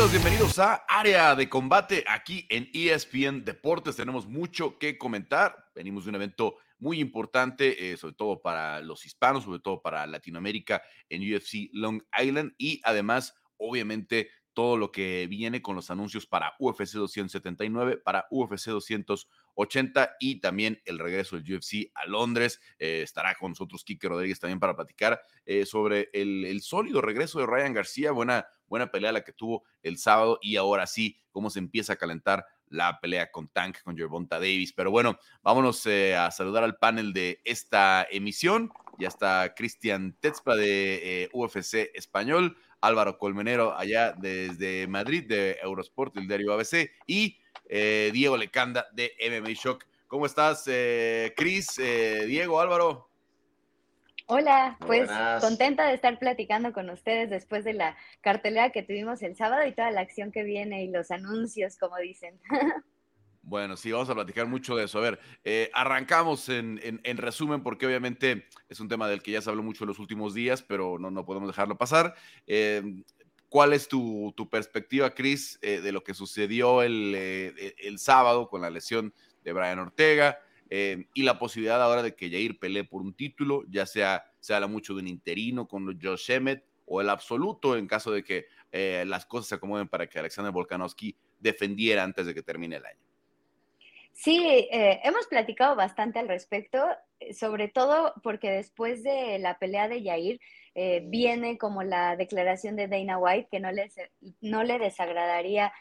Bienvenidos, bienvenidos a Área de Combate aquí en ESPN Deportes. Tenemos mucho que comentar. Venimos de un evento muy importante, eh, sobre todo para los hispanos, sobre todo para Latinoamérica en UFC Long Island y además, obviamente, todo lo que viene con los anuncios para UFC 279, para UFC 280 y también el regreso del UFC a Londres. Eh, estará con nosotros Kike Rodríguez también para platicar eh, sobre el, sólido regreso de Ryan García. Buena, buena pelea la que tuvo el sábado y ahora sí, cómo se empieza a calentar la pelea con Tank, con Gervonta Davis. Pero bueno, vámonos eh, a saludar al panel de esta emisión. Ya está Cristian Tetzpa de UFC Español. Álvaro Colmenero allá desde Madrid de Eurosport, el diario ABC, y eh, Diego Lecanda de MMA Shock. ¿Cómo estás, eh, Cris? Eh, Diego, Álvaro. Hola, pues contenta de estar platicando con ustedes después de la cartelera que tuvimos el sábado y toda la acción que viene y los anuncios, como dicen. Bueno, sí, vamos a platicar mucho de eso. A ver, eh, arrancamos en, resumen, porque obviamente es un tema del que ya se habló mucho en los últimos días, pero no, no podemos dejarlo pasar. Eh, ¿Cuál es tu, perspectiva, Chris, eh, de lo que sucedió el, el, sábado con la lesión de Brian Ortega y la posibilidad ahora de que Jair pelee por un título, ya sea se habla mucho de un interino con Josh Emmett o el absoluto en caso de que las cosas se acomoden para que Alexander Volkanovski defendiera antes de que termine el año? Sí, eh, hemos platicado bastante al respecto, eh, sobre todo porque después de la pelea de Yair eh, viene como la declaración de Dana White que no, no le desagradaría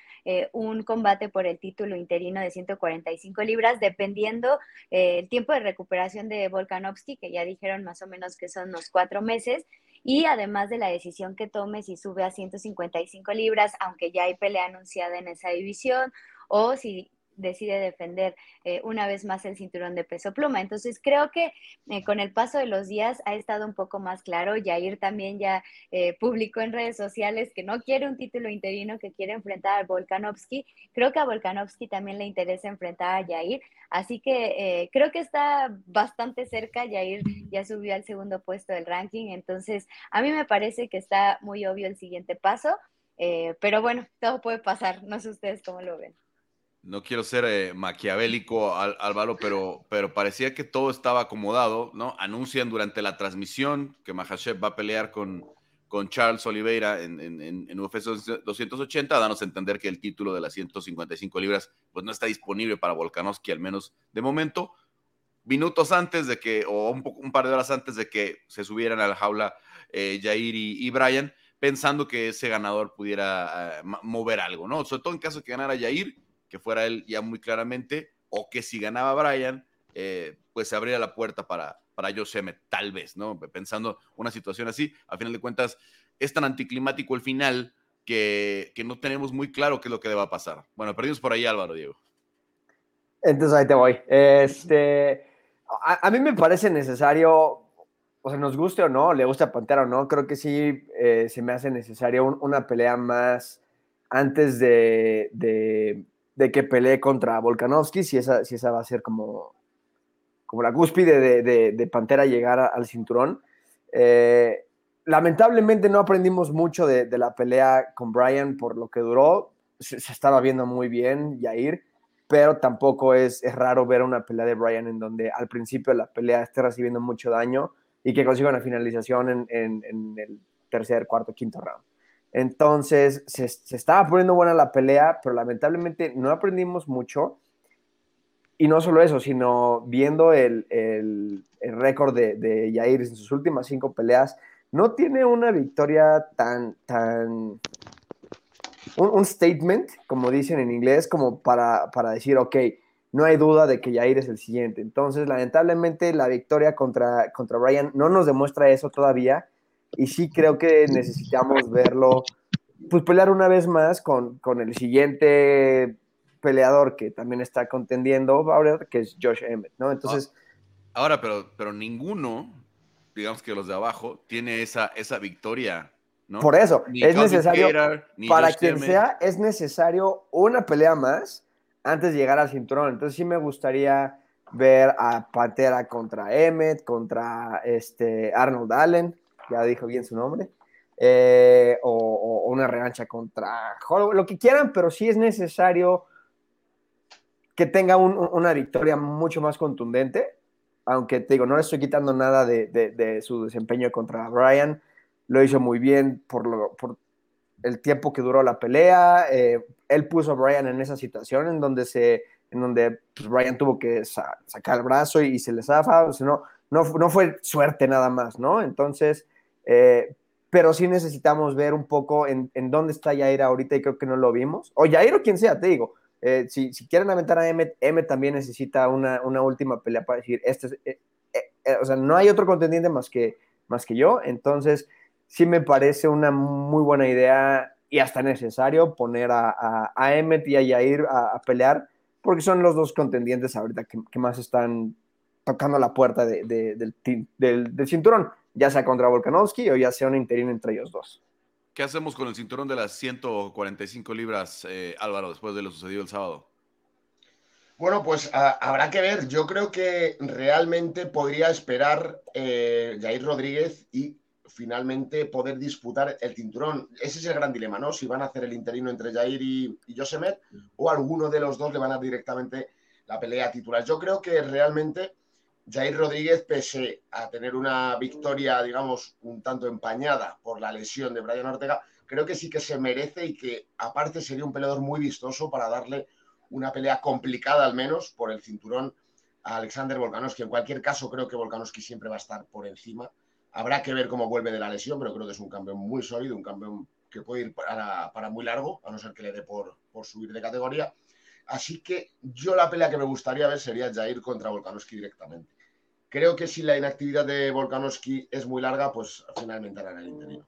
un combate por el título interino de 145 libras, dependiendo el tiempo de recuperación de Volkanovski, que ya dijeron más o menos que son unos cuatro meses, y además de la decisión que tome si sube a 155 libras, aunque ya hay pelea anunciada en esa división, o si decide defender eh, una vez más el cinturón de peso pluma. Entonces creo que eh, con el paso de los días ha estado un poco más claro. Yair también ya eh, publicó en redes sociales que no quiere un título interino, que quiere enfrentar a Volkanovski. Creo que a Volkanovski también le interesa enfrentar a Yair. Así que creo que está bastante cerca. Yair ya subió al segundo puesto del ranking. Entonces a mí me parece que está muy obvio el siguiente paso. pero bueno, todo puede pasar. No sé ustedes cómo lo ven no quiero ser eh, maquiavélico, Álvaro, pero, pero parecía que todo estaba acomodado, ¿no? Anuncian durante la transmisión que Mahashev va a pelear con, con Charles Oliveira en, en, UFC 280, danos a entender que el título de las 155 libras pues no está disponible para Volkanovski, al menos de momento. Minutos antes de que, o un, par de horas antes de que se subieran a la jaula eh, Jair y, y, Brian, pensando que ese ganador pudiera eh, mover algo, ¿no? Sobre todo en caso de que ganara Jair, que fuera él ya muy claramente, o que si ganaba Brian, eh, pues se abriera la puerta para, para Josh tal vez, ¿no? Pensando una situación así, a final de cuentas, es tan anticlimático el final que, que no tenemos muy claro qué es lo que deba pasar. Bueno, perdimos por ahí, Álvaro, Diego. Entonces ahí te voy. Este, a, mí me parece necesario, o sea, nos guste o no, le gusta Pantera o no, creo que sí eh, se me hace necesario una pelea más antes de que pelee contra Volkanovski, si esa, si esa va a ser como, como la cúspide de, Pantera llegar al cinturón. Eh, lamentablemente no aprendimos mucho de, la pelea con Brian por lo que duró. Se, estaba viendo muy bien Yair, pero tampoco es, es, raro ver una pelea de Brian en donde al principio de la pelea esté recibiendo mucho daño y que consiga una finalización en, en el tercer, cuarto, quinto round. Entonces, se, estaba poniendo buena la pelea, pero lamentablemente no aprendimos mucho. Y no solo eso, sino viendo el, el, récord de, de Yair en sus últimas cinco peleas, no tiene una victoria tan, tan, un, statement, como dicen en inglés, como para, para, decir, ok, no hay duda de que Yair es el siguiente. Entonces, lamentablemente, la victoria contra, contra Brian no nos demuestra eso todavía y sí creo que necesitamos verlo, pues pelear una vez más con, con el siguiente peleador que también está contendiendo ahora, que es Josh Emmett, ¿no? Entonces... Ahora, pero, pero ninguno, digamos que los de abajo, tiene esa, esa victoria, ¿no? Por eso, es necesario, para quien sea, es necesario una pelea más antes de llegar al cinturón. Entonces sí me gustaría ver a Pantera contra Emmett, contra este Arnold Allen, ya dijo bien su nombre. eh, o, una revancha contra Holloway, lo que quieran, pero sí es necesario que tenga una victoria mucho más contundente, aunque te digo, no le estoy quitando nada de, su desempeño contra Brian, lo hizo muy bien por, el tiempo que duró la pelea, eh, él puso a Brian en esa situación en donde se en donde pues, Brian tuvo que sacar el brazo y, se le zafa, o no, no, no, fue suerte nada más, ¿no? Entonces, eh, pero sí necesitamos ver un poco en, en, dónde está Jair ahorita y creo que no lo vimos, o Jair o quien sea, te digo, eh, si, si, quieren aventar a Emmet, Emmet también necesita una, una última pelea para decir, este eh, o sea, no hay otro contendiente más que, más que yo, entonces sí me parece una muy buena idea y hasta necesario poner a, a, a Emmet y a Jair a pelear porque son los dos contendientes ahorita que, más están tocando la puerta del, cinturón, ya sea contra Volkanovski o ya sea un interino entre ellos dos. ¿Qué hacemos con el cinturón de las 145 libras, eh, Álvaro, después de lo sucedido el sábado? Bueno, pues habrá que ver. Yo creo que realmente podría esperar eh, Jair Rodríguez y finalmente poder disputar el cinturón. Ese es el gran dilema, ¿no? Si van a hacer el interino entre Jair y, y Josemet o alguno de los dos le van a dar directamente la pelea titular. Yo creo que realmente Jair Rodríguez, pese a tener una victoria, digamos, un tanto empañada por la lesión de Brian Ortega, creo que sí que se merece y que aparte sería un peleador muy vistoso para darle una pelea complicada al menos por el cinturón a Alexander Volkanovski. En cualquier caso, creo que Volkanovski siempre va a estar por encima Habrá que ver cómo vuelve de la lesión, pero creo que es un campeón muy sólido, un campeón que puede ir para, muy largo, a no ser que le dé por, subir de categoría. Así que yo la pelea que me gustaría ver sería Jair contra Volkanovski directamente. Creo que si la inactividad de Volkanovski es muy larga, pues finalmente harán el interino.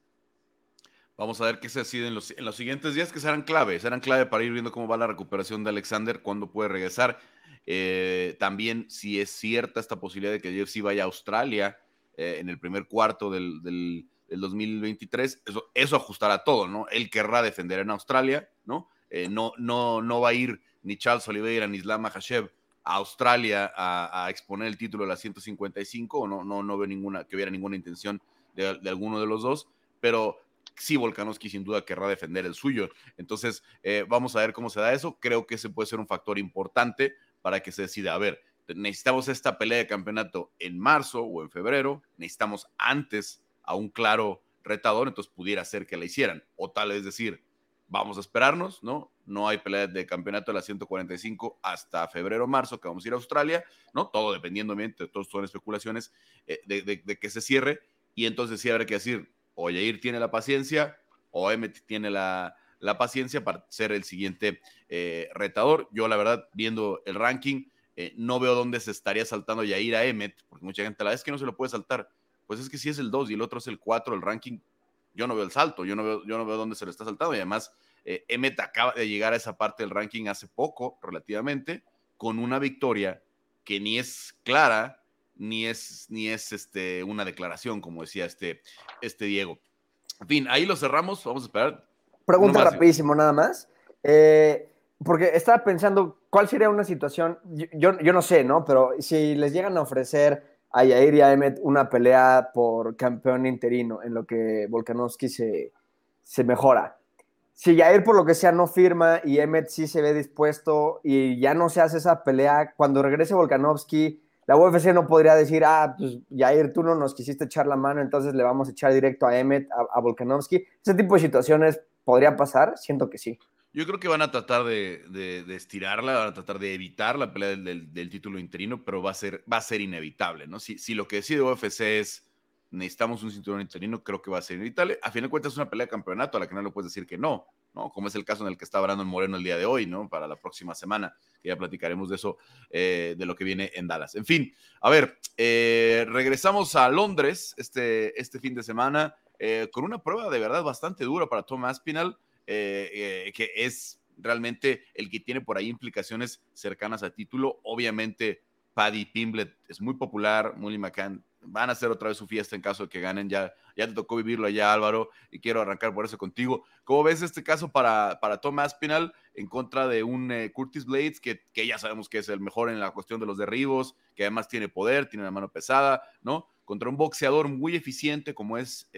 Vamos a ver qué se decide en los, siguientes días, que serán clave, serán clave para ir viendo cómo va la recuperación de Alexander, cuándo puede regresar. Eh, también si es cierta esta posibilidad de que Jeff sí vaya a Australia eh, en el primer cuarto del, del, 2023, eso, ajustará todo, ¿no? Él querrá defender en Australia, ¿no? Eh, no, no, no va a ir ni Charles Oliveira ni Islam Hashev a Australia a, exponer el título de la 155, o no, no, no veo ninguna, que hubiera ninguna intención de, alguno de los dos, pero sí Volkanovski sin duda querrá defender el suyo. Entonces, eh, vamos a ver cómo se da eso. Creo que ese puede ser un factor importante para que se decida. A ver, necesitamos esta pelea de campeonato en marzo o en febrero, necesitamos antes a un claro retador, entonces pudiera ser que la hicieran. O tal vez decir, vamos a esperarnos, ¿no? No hay pelea de campeonato de la 145 hasta febrero marzo, que vamos a ir a Australia, ¿no? Todo dependiendo, de todos son especulaciones, eh, de, que se cierre. Y entonces sí habrá que decir, o Yair tiene la paciencia, o Emmet tiene la, paciencia para ser el siguiente eh, retador. Yo, la verdad, viendo el ranking, eh, no veo dónde se estaría saltando Yair a Emmet, porque mucha gente la vez que no se lo puede saltar. Pues es que si es el 2 y el otro es el 4, el ranking, yo no veo el salto, yo no veo, yo no veo dónde se lo está saltando. Y además, eh, Emmet acaba de llegar a esa parte del ranking hace poco, relativamente, con una victoria que ni es clara, ni es, ni es este, una declaración, como decía este, este Diego. En fin, ahí lo cerramos, vamos a esperar. Pregunta rapidísimo, nada más. Eh, porque estaba pensando, ¿cuál sería una situación? Yo, yo, no sé, ¿no? Pero si les llegan a ofrecer a Yair y a Emmet una pelea por campeón interino, en lo que Volkanovski se, se mejora. Si Yair por lo que sea no firma y Emmet sí se ve dispuesto y ya no se hace esa pelea, cuando regrese Volkanovski, la UFC no podría decir, ah, pues Yair, tú no nos quisiste echar la mano, entonces le vamos a echar directo a Emmet, a, a Volkanovski. Ese tipo de situaciones podría pasar, siento que sí. Yo creo que van a tratar de, estirarla, van a tratar de evitar la pelea del, título interino, pero va a ser, va a ser inevitable, ¿no? Si, lo que decide UFC es necesitamos un cinturón interino, creo que va a ser inevitable. A fin de cuentas es una pelea de campeonato a la que no le puedes decir que no, ¿no? Como es el caso en el que está Brandon Moreno el día de hoy, ¿no? Para la próxima semana, que ya platicaremos de eso, eh, de lo que viene en Dallas. En fin, a ver, eh, regresamos a Londres este, este fin de semana eh, con una prueba de verdad bastante dura para Tom Aspinall. Eh, eh, que es realmente el que tiene por ahí implicaciones cercanas a título. Obviamente, Paddy Pimblet es muy popular, Mully McCann van a hacer otra vez su fiesta en caso de que ganen. Ya, ya te tocó vivirlo allá, Álvaro, y quiero arrancar por eso contigo. ¿Cómo ves este caso para, para Tom Aspinall en contra de un eh, Curtis Blades, que, que, ya sabemos que es el mejor en la cuestión de los derribos, que además tiene poder, tiene una mano pesada, ¿no? Contra un boxeador muy eficiente como es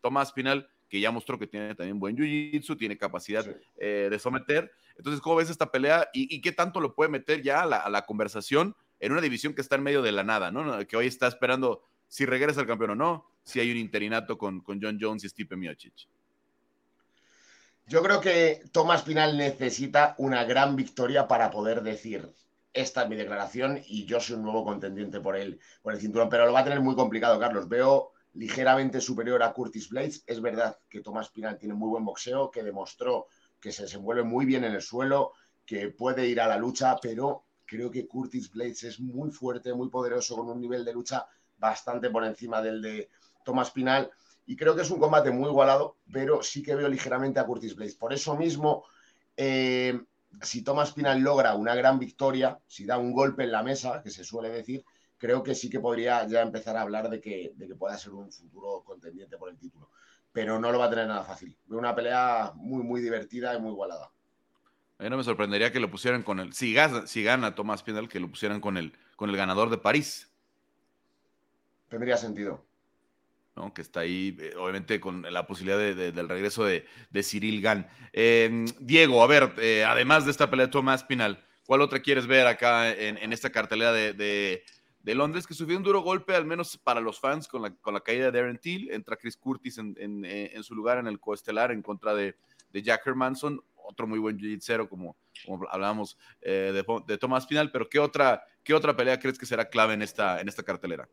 Tomás Pinal, que ya mostró que tiene también buen jiu-jitsu, tiene capacidad eh, de someter. Entonces, ¿cómo ves esta pelea y, qué tanto lo puede meter ya a la, conversación en una división que está en medio de la nada, ¿no? Que hoy está esperando si regresa el campeón o no, si hay un interinato con, con John Jones y Stipe Miocic. Yo creo que Tomás Pinal necesita una gran victoria para poder decir, esta es mi declaración y yo soy un nuevo contendiente por el, por el cinturón, pero lo va a tener muy complicado, Carlos. Veo ligeramente superior a Curtis Blades. Es verdad que Tomás Pinal tiene muy buen boxeo, que demostró que se desenvuelve muy bien en el suelo, que puede ir a la lucha, pero creo que Curtis Blades es muy fuerte, muy poderoso, con un nivel de lucha bastante por encima del de Tomás Pinal. Y creo que es un combate muy igualado, pero sí que veo ligeramente a Curtis Blades. Por eso mismo, eh, si Tomás Pinal logra una gran victoria, si da un golpe en la mesa, que se suele decir, creo que sí que podría ya empezar a hablar de que, de que pueda ser un futuro contendiente por el título. Pero no lo va a tener nada fácil. Veo una pelea muy, muy divertida y muy igualada. A mí no me sorprendería que lo pusieran con el. Si gana, si gana Tomás Pinal, que lo pusieran con el, con el ganador de París. Tendría sentido. ¿no? que está ahí, eh, obviamente, con la posibilidad del regreso de, Cyril Gann. Em, Diego, a ver, eh, además de esta pelea de Tomás Pinal, ¿cuál otra quieres ver acá en, esta cartelera de, Londres? Que sufrió un duro golpe, al menos para los fans, con la, con la caída de Darren Till. Entra Chris Curtis en, en, su lugar en el coestelar en contra de, Jack Hermanson, otro muy buen jiu como, como hablábamos eh, de, de Tomás Pinal. Pero ¿qué otra, ¿qué otra pelea crees que será clave en esta, en esta cartelera?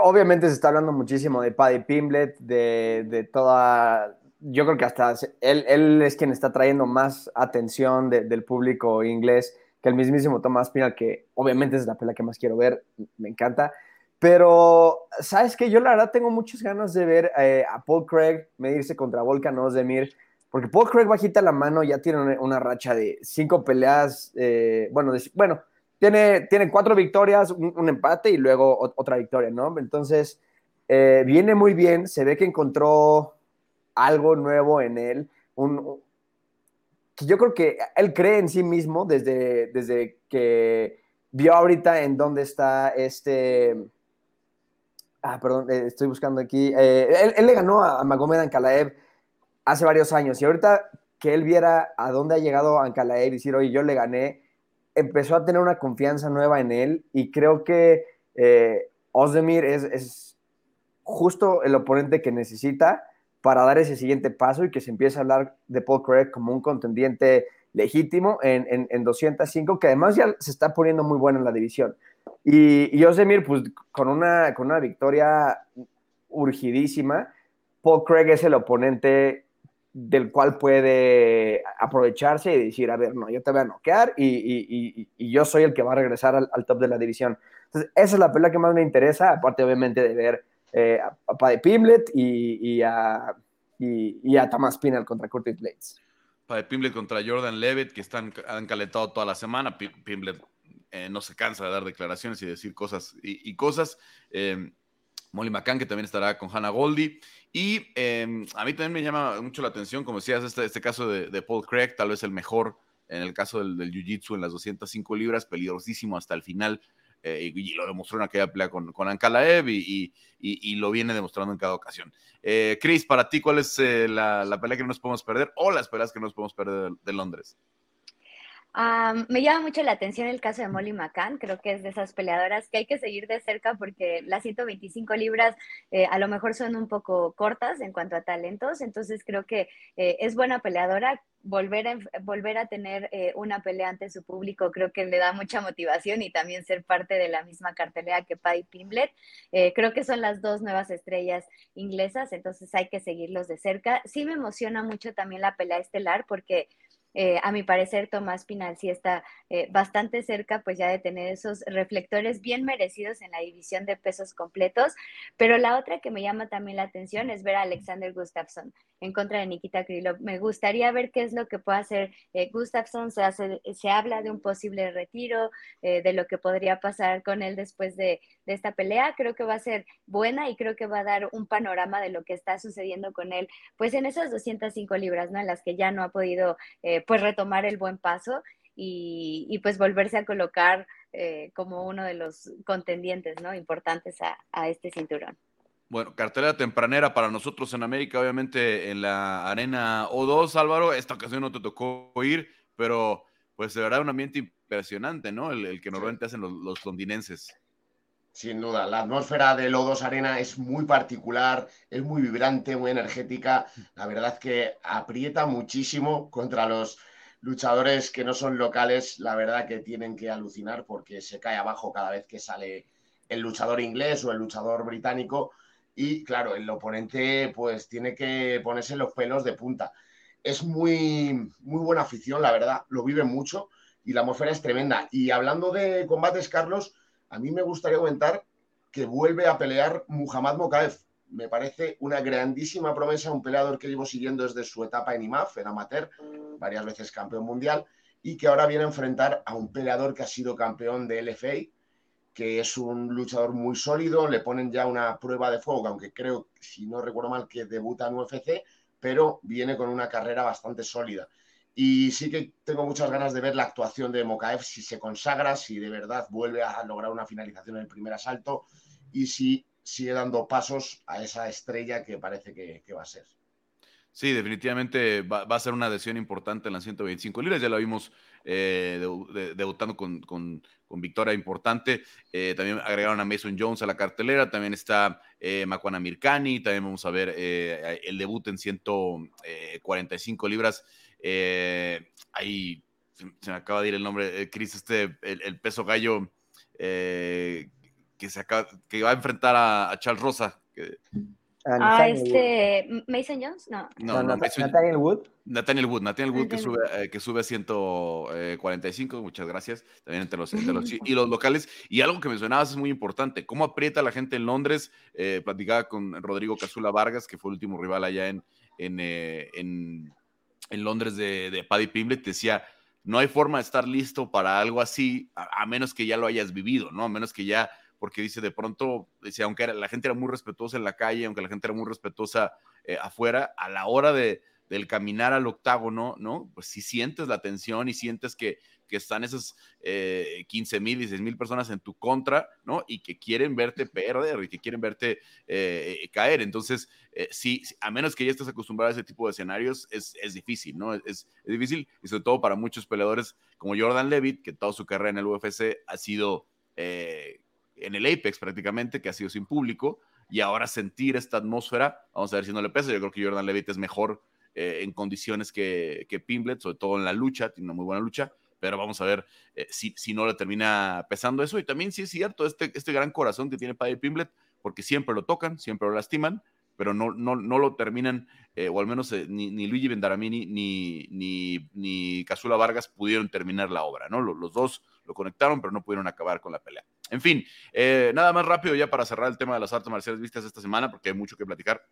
Obviamente se está hablando muchísimo de Paddy Pimblet, de, toda... Yo creo que hasta él, él, es quien está trayendo más atención del público inglés que el mismísimo Thomas Pinal, que obviamente es la pelea que más quiero ver, me encanta. Pero, ¿sabes qué? Yo la verdad tengo muchas ganas de ver eh, a Paul Craig medirse contra Volkan Ozdemir, porque Paul Craig bajita la mano, ya tiene una, racha de cinco peleas, eh, bueno, bueno, tiene, cuatro victorias, un, empate y luego otra victoria, ¿no? Entonces, eh, viene muy bien, se ve que encontró algo nuevo en él, un, que yo creo que él cree en sí mismo desde, desde que vio ahorita en dónde está este... Ah, perdón, eh, estoy buscando aquí. Eh, él, le ganó a, Magomed Ankalaev hace varios años y ahorita que él viera a dónde ha llegado Ankalaev y decir, oye, yo le gané, empezó a tener una confianza nueva en él y creo que eh, Ozdemir es, justo el oponente que necesita para dar ese siguiente paso y que se empiece a hablar de Paul Craig como un contendiente legítimo en, en, 205, que además ya se está poniendo muy bueno en la división. Y, y Ozdemir, pues con una, con una victoria urgidísima, Paul Craig es el oponente del cual puede aprovecharse y decir, a ver, no, yo te voy a noquear y, yo soy el que va a regresar al, top de la división. Entonces, esa es la pelea que más me interesa, aparte obviamente de ver eh, a y, a, y, a Thomas Pinal contra Curtis Blades. Paddy Pimlet contra Jordan Levitt, que están, han calentado toda la semana. Pimlet eh, no se cansa de dar declaraciones y decir cosas y, cosas. Eh, Molly McCann, que también estará con Hannah Goldie. Y em, a mí también me llama mucho la atención, como decías, este, este caso de, Paul Craig, tal vez el mejor en el caso del, Jiu-Jitsu en las 205 libras, peligrosísimo hasta el final. Eh, y, lo demostró en aquella pelea con, con Ankalaev y, y, lo viene demostrando en cada ocasión. Eh, Chris, para ti, ¿cuál es eh, la, la, pelea que no nos podemos perder o las peleas que no nos podemos perder de Londres? Me llama mucho la atención el caso de Molly McCann, creo que es de esas peleadoras que hay que seguir de cerca porque las 125 libras eh, a lo mejor son un poco cortas en cuanto a talentos, entonces creo que eh, es buena peleadora. Volver a, volver a tener eh, una pelea ante su público creo que le da mucha motivación y también ser parte de la misma cartelera que Paddy Pimblet. creo que son las dos nuevas estrellas inglesas, entonces hay que seguirlos de cerca. Sí me emociona mucho también la pelea estelar porque eh, a mi parecer, Tomás Pinal sí está eh, bastante cerca, pues ya de tener esos reflectores bien merecidos en la división de pesos completos. Pero la otra que me llama también la atención es ver a Alexander Gustafsson en contra de Nikita Krylov. Me gustaría ver qué es lo que puede hacer eh, Gustafsson. Se, se habla de un posible retiro, de lo que podría pasar con él después de, esta pelea. Creo que va a ser buena y creo que va a dar un panorama de lo que está sucediendo con él, pues en esas 205 libras, ¿no? En las que ya no ha podido pues retomar el buen paso y, pues volverse a colocar eh, como uno de los contendientes ¿no? importantes a, este cinturón. Bueno, cartelera tempranera para nosotros en América, obviamente en la Arena O2, Álvaro. Esta ocasión no te tocó ir, pero pues de verdad un ambiente impresionante, ¿no? El, que normalmente hacen los, londinenses. Sin duda, la atmósfera de O2 Arena es muy particular, es muy vibrante, muy energética. La verdad que aprieta muchísimo contra los luchadores que no son locales. La verdad que tienen que alucinar porque se cae abajo cada vez que sale el luchador inglés o el luchador británico y claro, el oponente pues tiene que ponerse los pelos de punta. Es muy, muy buena afición, la verdad, lo vive mucho y la atmósfera es tremenda. Y hablando de combates, Carlos, a mí me gustaría comentar que vuelve a pelear Muhammad Mokaev. Me parece una grandísima promesa, un peleador que llevo siguiendo desde su etapa en IMAF, en amateur, varias veces campeón mundial, y que ahora viene a enfrentar a un peleador que ha sido campeón de LFA, que es un luchador muy sólido, le ponen ya una prueba de fuego, aunque creo, si no recuerdo mal, que debuta en UFC, pero viene con una carrera bastante sólida. Y sí que tengo muchas ganas de ver la actuación de Mokaev, si se consagra, si de verdad vuelve a lograr una finalización en el primer asalto y si sigue dando pasos a esa estrella que parece que, va a ser. Sí, definitivamente va, a ser una adhesión importante en las 125 libras. Ya lo vimos eh, debutando con, con victoria importante. Eh, también agregaron a Mason Jones a la cartelera, también está eh, Makwana Mirkani, también vamos a ver eh, el debut en 145 libras. ahí se, me acaba de ir el nombre, Chris, este, el, peso gallo que, se va a enfrentar a, Charles Rosa. Ah, este, Mason Jones, no. No, Nathaniel Wood. Nathaniel Wood, Nathaniel Wood que sube, eh, que sube a 145, muchas gracias, también entre los, y los locales. Y algo que mencionabas es muy importante, cómo aprieta la gente en Londres, eh, platicaba con Rodrigo Casula Vargas, que fue el último rival allá en, en, eh, en, en Londres de, de Paddy Pimblet, decía, no hay forma de estar listo para algo así, a, a menos que ya lo hayas vivido, ¿no? A menos que ya porque dice de pronto, dice, aunque la gente era muy respetuosa en la calle, aunque la gente era muy respetuosa eh, afuera, a la hora de, del caminar al octágono, ¿no? Pues si sientes la tensión y sientes que, que están esas eh, 15 mil, 16 mil personas en tu contra, ¿no? Y que quieren verte perder y que quieren verte eh, caer. Entonces, eh, sí, a menos que ya estés acostumbrado a ese tipo de escenarios, es, es difícil, ¿no? Es, es, difícil y sobre todo para muchos peleadores como Jordan Levitt, que toda su carrera en el UFC ha sido en el Apex prácticamente, que ha sido sin público, y ahora sentir esta atmósfera, vamos a ver si no le pesa, yo creo que Jordan Levitt es mejor eh, en condiciones que, que Pimblet, sobre todo en la lucha, tiene una muy buena lucha, pero vamos a ver eh, si, si, no le termina pesando eso, y también sí es cierto, este, este gran corazón que tiene Paddy Pimblet, porque siempre lo tocan, siempre lo lastiman, pero no, no, no lo terminan, eh, o al menos ni, ni, Luigi Vendaramini ni, ni, ni Casula Vargas pudieron terminar la obra, ¿no? Los, los dos lo conectaron, pero no pudieron acabar con la pelea. En fin, eh, nada más rápido ya para cerrar el tema de las artes marciales vistas esta semana, porque hay mucho que platicar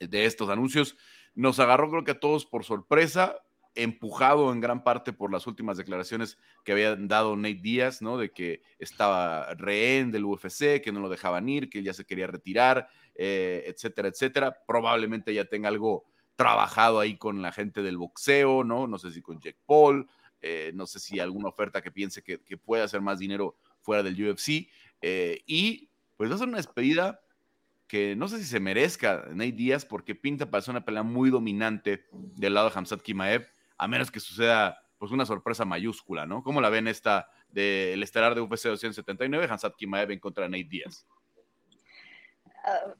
de estos anuncios. Nos agarró creo que a todos por sorpresa, empujado en gran parte por las últimas declaraciones que había dado Nate Díaz, ¿no? De que estaba rehén del UFC, que no lo dejaban ir, que ya se quería retirar, eh, etcétera, etcétera. Probablemente ya tenga algo trabajado ahí con la gente del boxeo, ¿no? No sé si con Jack Paul, eh, no sé si alguna oferta que piense que, que puede hacer más dinero fuera del UFC. Eh, y pues va a ser una despedida que no sé si se merezca Nate Díaz porque pinta para ser una pelea muy dominante del lado de Hamzat Kimaev, a menos que suceda pues una sorpresa mayúscula, ¿no? ¿Cómo la ven esta del estelar de UFC 279, Hamzat Kimaev en contra de Nate Díaz? Ah,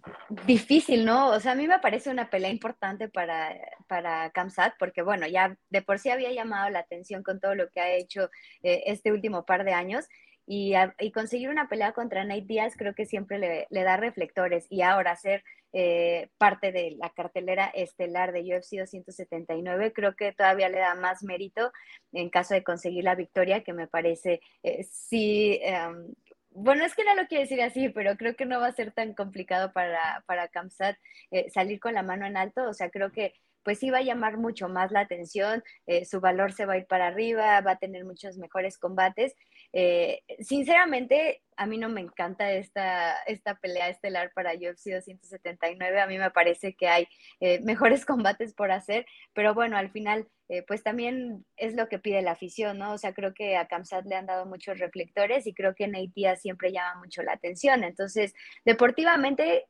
difícil, ¿no? O sea, a mí me parece una pelea importante para, para Kamsat, porque bueno, ya de por sí había llamado la atención con todo lo que ha hecho eh, este último par de años, y, conseguir una pelea contra Nate Diaz creo que siempre le, da reflectores y ahora ser eh, parte de la cartelera estelar de UFC 279 creo que todavía le da más mérito en caso de conseguir la victoria que me parece eh, sí em, bueno, es que no lo quiero decir así, pero creo que no va a ser tan complicado para, para Kamsat eh, salir con la mano en alto. O sea, creo que pues sí va a llamar mucho más la atención, su valor se va a ir para arriba, va a tener muchos mejores combates Eh, sinceramente, a mí no me encanta esta, esta pelea estelar para UFC 279. A mí me parece que hay eh, mejores combates por hacer, pero bueno, al final, eh, pues también es lo que pide la afición, ¿no? O sea, creo que a Kamsat le han dado muchos reflectores y creo que Nate siempre llama mucho la atención. Entonces, deportivamente,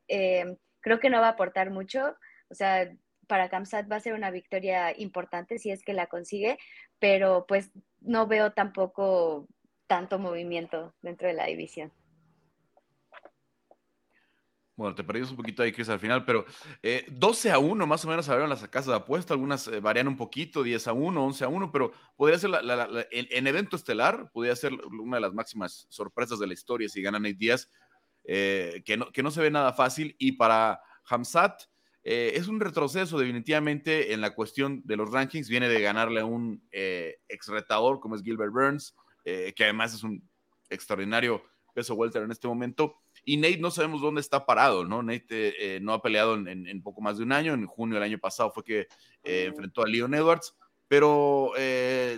creo que no va a aportar mucho. O sea, para Kamsat va a ser una victoria importante si es que la consigue, pero pues no veo tampoco tanto movimiento dentro de la división. Bueno, te perdimos un poquito ahí, Chris, al final, pero 12 eh, a 1 más o menos abrieron las casas de apuesta, algunas eh, varían un poquito, 10 a 1, 11 a 1, pero podría ser en, evento estelar, podría ser una de las máximas sorpresas de la historia si ganan Nate Díaz, eh, que, no, que no se ve nada fácil, y para Hamzat es un retroceso definitivamente en la cuestión de los rankings, viene de ganarle a un ex retador como es Gilbert Burns, eh, que además es un extraordinario peso welter en este momento. Y Nate no sabemos dónde está parado, ¿no? Nate eh, eh, no ha peleado en, poco más de un año. En junio del año pasado fue que enfrentó a Leon Edwards. Pero,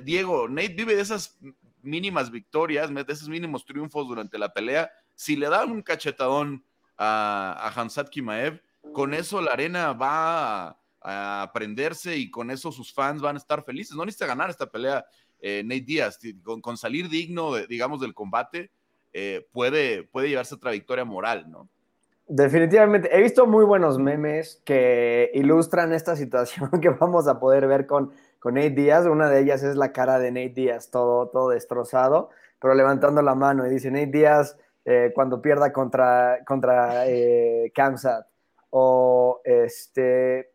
Diego, Nate vive de esas mínimas victorias, de esos mínimos triunfos durante la pelea. Si le dan un cachetadón a, a Hansat Kimaev, con eso la arena va a, a aprenderse y con eso sus fans van a estar felices. No necesita ganar esta pelea eh, Nate Díaz, con, salir digno, digamos, del combate, eh, puede, puede llevarse otra victoria moral, ¿no? Definitivamente, he visto muy buenos memes que ilustran esta situación que vamos a poder ver con, con Nate Díaz. Una de ellas es la cara de Nate Díaz, todo, todo destrozado, pero levantando la mano y dice Nate Díaz eh, cuando pierda contra, contra eh, Kamsat. O este,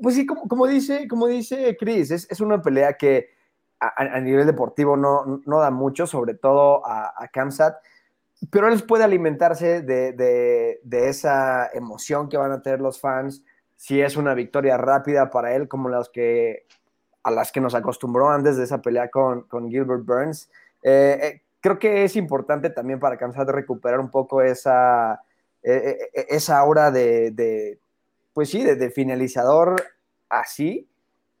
pues sí, como, como, dice, como dice Chris, es, es una pelea que a, nivel deportivo no, no, da mucho, sobre todo a, a Kamsat, pero él puede alimentarse de, de, esa emoción que van a tener los fans si es una victoria rápida para él, como las que, a las que nos acostumbró antes de esa pelea con, con Gilbert Burns. Eh, eh, creo que es importante también para Kamsat recuperar un poco esa, eh, esa aura de, de, pues sí, de finalizador así,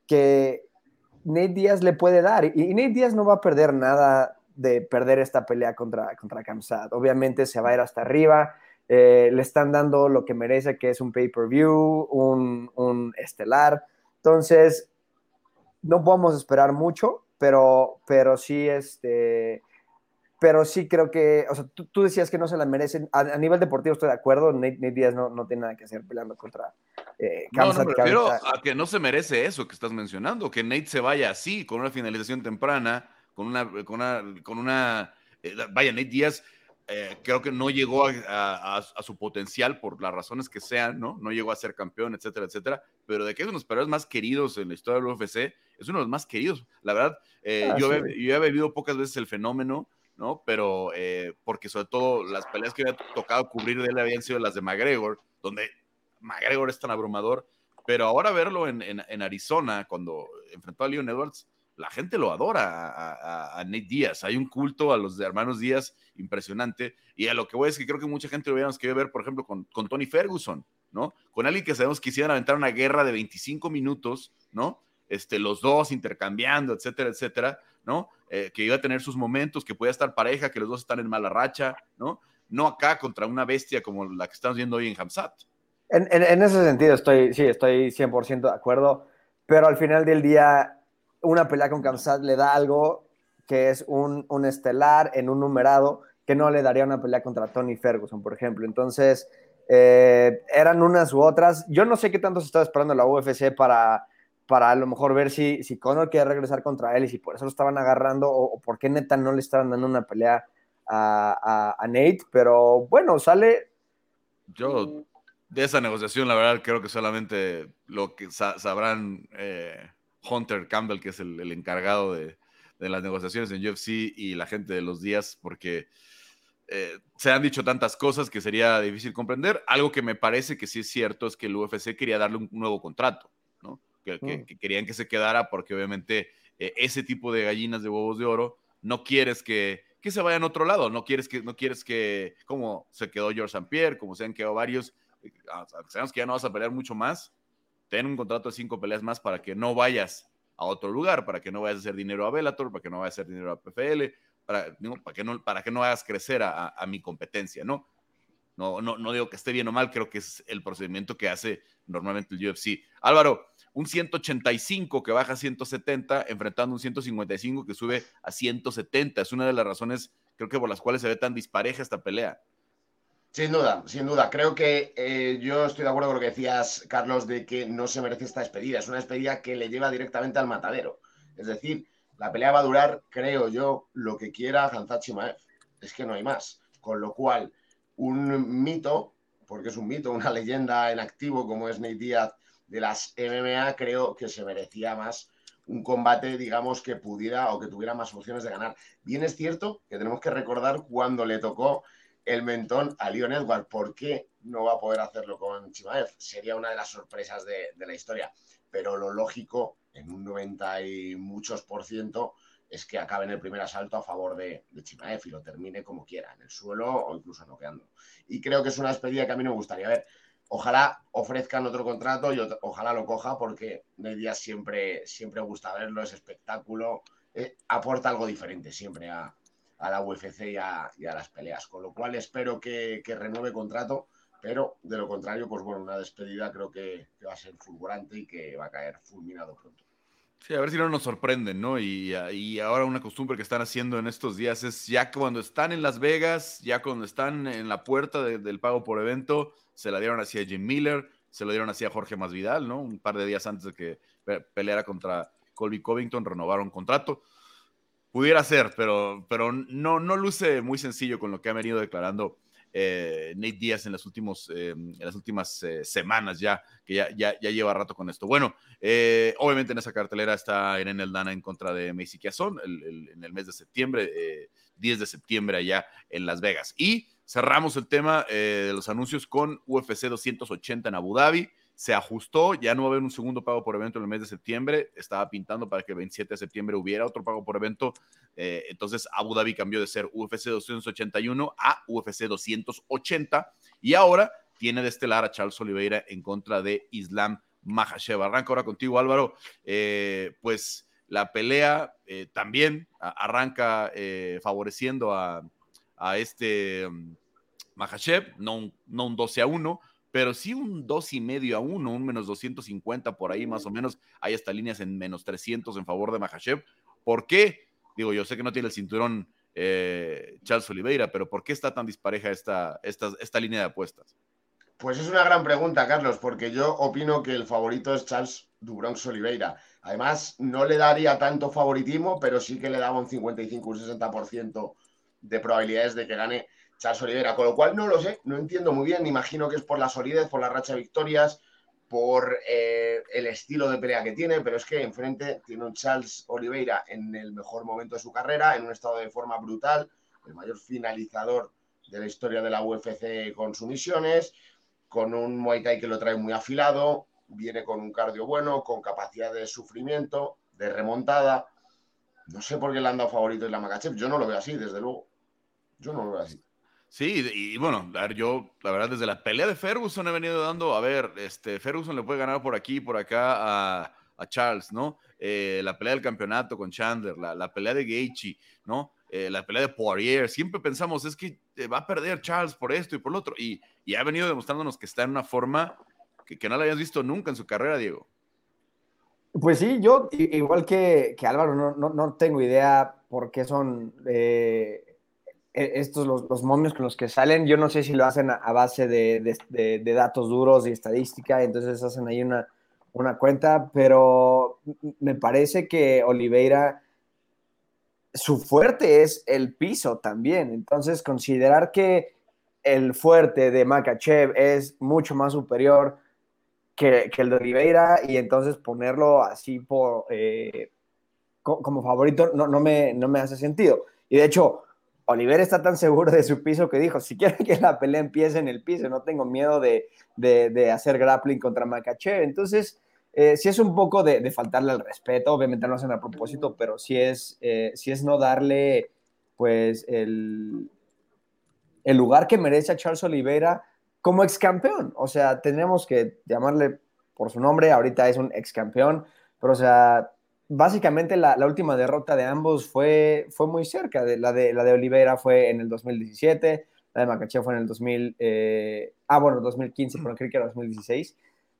que, Nate Díaz le puede dar. Y, Nate Díaz no va a perder nada de perder esta pelea contra, contra Kamsat. Obviamente se va a ir hasta arriba. Eh, le están dando lo que merece, que es un pay-per-view, un, un, estelar. Entonces, no podemos esperar mucho, pero, pero sí, este, pero sí creo que, o sea, tú, decías que no se la merecen. A, nivel deportivo estoy de acuerdo, Nate, Díaz no, no, tiene nada que hacer peleando contra eh, No, no, me refiero a que no se merece eso que estás mencionando, que Nate se vaya así, con una finalización temprana, con una, con una, con una eh, vaya, Nate Díaz eh, creo que no llegó a, a, su potencial por las razones que sean, ¿no? No llegó a ser campeón, etcétera, etcétera, pero de que es uno de los peleadores más queridos en la historia del UFC, es uno de los más queridos. La verdad, eh, ah, yo, he, yo, he, vivido pocas veces el fenómeno, ¿no? Pero eh, porque sobre todo las peleas que había tocado cubrir de él habían sido las de McGregor, donde McGregor es tan abrumador, pero ahora verlo en, en, Arizona, cuando enfrentó a Leon Edwards, la gente lo adora a, a, Nate Díaz. Hay un culto a los hermanos Díaz impresionante. Y a lo que voy es que creo que mucha gente lo hubiéramos querido ver, por ejemplo, con, con Tony Ferguson, ¿no? Con alguien que sabemos que quisieran aventar una guerra de 25 minutos, ¿no? Este, los dos intercambiando, etcétera, etcétera, ¿no? Eh, que iba a tener sus momentos, que podía estar pareja, que los dos están en mala racha, ¿no? No acá contra una bestia como la que estamos viendo hoy en Hamzat. En, en, ese sentido estoy, sí, estoy 100% de acuerdo, pero al final del día una pelea con Hamzat le da algo que es un, un, estelar en un numerado que no le daría una pelea contra Tony Ferguson, por ejemplo. Entonces, eh, eran unas u otras. Yo no sé qué tanto se estaba esperando la UFC para para a lo mejor ver si, si Conor quiere regresar contra él y si por eso lo estaban agarrando o, por qué neta no le estaban dando una pelea a, Nate, pero bueno, sale. Yo de esa negociación, la verdad, creo que solamente lo que sabrán eh, Hunter Campbell, que es el, encargado de, las negociaciones en UFC y la gente de los días, porque eh, se han dicho tantas cosas que sería difícil comprender. Algo que me parece que sí es cierto es que el UFC quería darle un nuevo contrato Mm. que, querían que se quedara porque obviamente eh, ese tipo de gallinas de huevos de oro no quieres que, que se vayan a otro lado, no quieres que, no quieres que, como se quedó George St. Pierre, como se han quedado varios, eh, sabemos que ya no vas a pelear mucho más, ten un contrato de cinco peleas más para que no vayas a otro lugar, para que no vayas a hacer dinero a Bellator, para que no vayas a hacer dinero a PFL, para, para, que, no, para que no hagas crecer a, a, mi competencia, ¿no? No, no, no digo que esté bien o mal, creo que es el procedimiento que hace normalmente el UFC. Álvaro, un 185 que baja a 170, enfrentando un 155 que sube a 170. Es una de las razones, creo que por las cuales se ve tan dispareja esta pelea. Sin duda, sin duda. Creo que eh, yo estoy de acuerdo con lo que decías, Carlos, de que no se merece esta despedida. Es una despedida que le lleva directamente al matadero. Es decir, la pelea va a durar, creo yo, lo que quiera Hanzat Chimaev. Es que no hay más. Con lo cual, un mito, porque es un mito, una leyenda en activo como es Nate Díaz de las MMA, creo que se merecía más un combate, digamos, que pudiera o que tuviera más opciones de ganar. Bien es cierto que tenemos que recordar cuando le tocó el mentón a Leon Edwards. ¿Por qué no va a poder hacerlo con Chimaev? Sería una de las sorpresas de, la historia. Pero lo lógico, en un 90 y muchos por ciento, es que acabe en el primer asalto a favor de, Chimaev y lo termine como quiera, en el suelo o incluso noqueando. Y creo que es una despedida que a mí me gustaría ver. Ojalá ofrezcan otro contrato y ojalá lo coja porque Ney siempre, siempre gusta verlo, es espectáculo, eh, aporta algo diferente siempre a, a la UFC y a, las peleas. Con lo cual espero que, renueve contrato, pero de lo contrario, pues bueno, una despedida creo que, va a ser fulgurante y que va a caer fulminado pronto. Sí, a ver si no nos sorprenden, ¿no? Y, ahora una costumbre que están haciendo en estos días es ya cuando están en Las Vegas, ya cuando están en la puerta del pago por evento, se la dieron así a Jim Miller, se lo dieron así a Jorge Masvidal, ¿no? Un par de días antes de que peleara contra Colby Covington, renovaron contrato. Pudiera ser, pero, pero no, no luce muy sencillo con lo que ha venido declarando eh, Nate Díaz en las, eh, en las últimas eh, semanas ya, que ya, ya, ya, lleva rato con esto. Bueno, obviamente en esa cartelera está Irene Eldana en contra de Macy Kiazón en el mes de septiembre, 10 de septiembre allá en Las Vegas. Y cerramos el tema de los anuncios con UFC 280 en Abu Dhabi. Se ajustó, ya no va a haber un segundo pago por evento en el mes de septiembre, estaba pintando para que el 27 de septiembre hubiera otro pago por evento, eh, entonces Abu Dhabi cambió de ser UFC 281 a UFC 280 y ahora tiene de estelar a Charles Oliveira en contra de Islam Mahashev. Arranca ahora contigo Álvaro, eh, pues la pelea eh, también arranca favoreciendo a, este um, Mahashev, no no un 12 a 1, pero sí un dos y medio a uno, un menos 250 por ahí más o menos. Hay hasta líneas en menos 300 en favor de Mahashev. ¿Por qué? Digo, yo sé que no tiene el cinturón eh, Charles Oliveira, pero ¿por qué está tan dispareja esta, esta, esta línea de apuestas? Pues es una gran pregunta, Carlos, porque yo opino que el favorito es Charles Dubronx Oliveira. Además, no le daría tanto favoritismo, pero sí que le daba un 55, un 60% de probabilidades de que gane Charles Oliveira, con lo cual no lo sé, no entiendo muy bien, imagino que es por la solidez, por la racha de victorias, por eh, el estilo de pelea que tiene, pero es que enfrente tiene un Charles Oliveira en el mejor momento de su carrera, en un estado de forma brutal, el mayor finalizador de la historia de la UFC con sumisiones, con un Muay Thai que lo trae muy afilado, viene con un cardio bueno, con capacidad de sufrimiento, de remontada. No sé por qué le han dado favorito la Makachev, yo no lo veo así, desde luego. Yo no lo veo así. Sí, y, bueno, a ver, yo, la verdad, desde la pelea de Ferguson he venido dando, a ver, este, Ferguson le puede ganar por aquí, por acá a, Charles, ¿no? Eh, la pelea del campeonato con Chandler, la, pelea de Gaethje, ¿no? Eh, la pelea de Poirier, siempre pensamos, es que eh, va a perder Charles por esto y por lo otro, y, ha venido demostrándonos que está en una forma que, no la habías visto nunca en su carrera, Diego. Pues sí, yo, igual que, Álvaro, no, no, tengo idea por qué son e, estos los, los, momios con los que salen, yo no sé si lo hacen a, base de, de, datos duros y estadística, entonces hacen ahí una, una cuenta, pero me parece que Oliveira, su fuerte es el piso también, entonces considerar que el fuerte de Makachev es mucho más superior que, que el de Oliveira y entonces ponerlo así por, eh, como favorito no, no, me, no me hace sentido. Y de hecho, Oliver está tan seguro de su piso que dijo, si quiere que la pelea empiece en el piso, no tengo miedo de, hacer grappling contra Makachev. Entonces, eh, sí es un poco de, faltarle al respeto, obviamente no hacen a propósito, pero sí es, eh, es no darle pues el, el lugar que merece a Charles Oliveira como ex campeón. O sea, tenemos que llamarle por su nombre, ahorita es un ex campeón, pero o sea, básicamente la, última derrota de ambos fue, fue muy cerca. De, la, de, la de Oliveira fue en el 2017, la de Macaché fue en el 2000, eh, ah, bueno, 2015, pero creo que era 2016.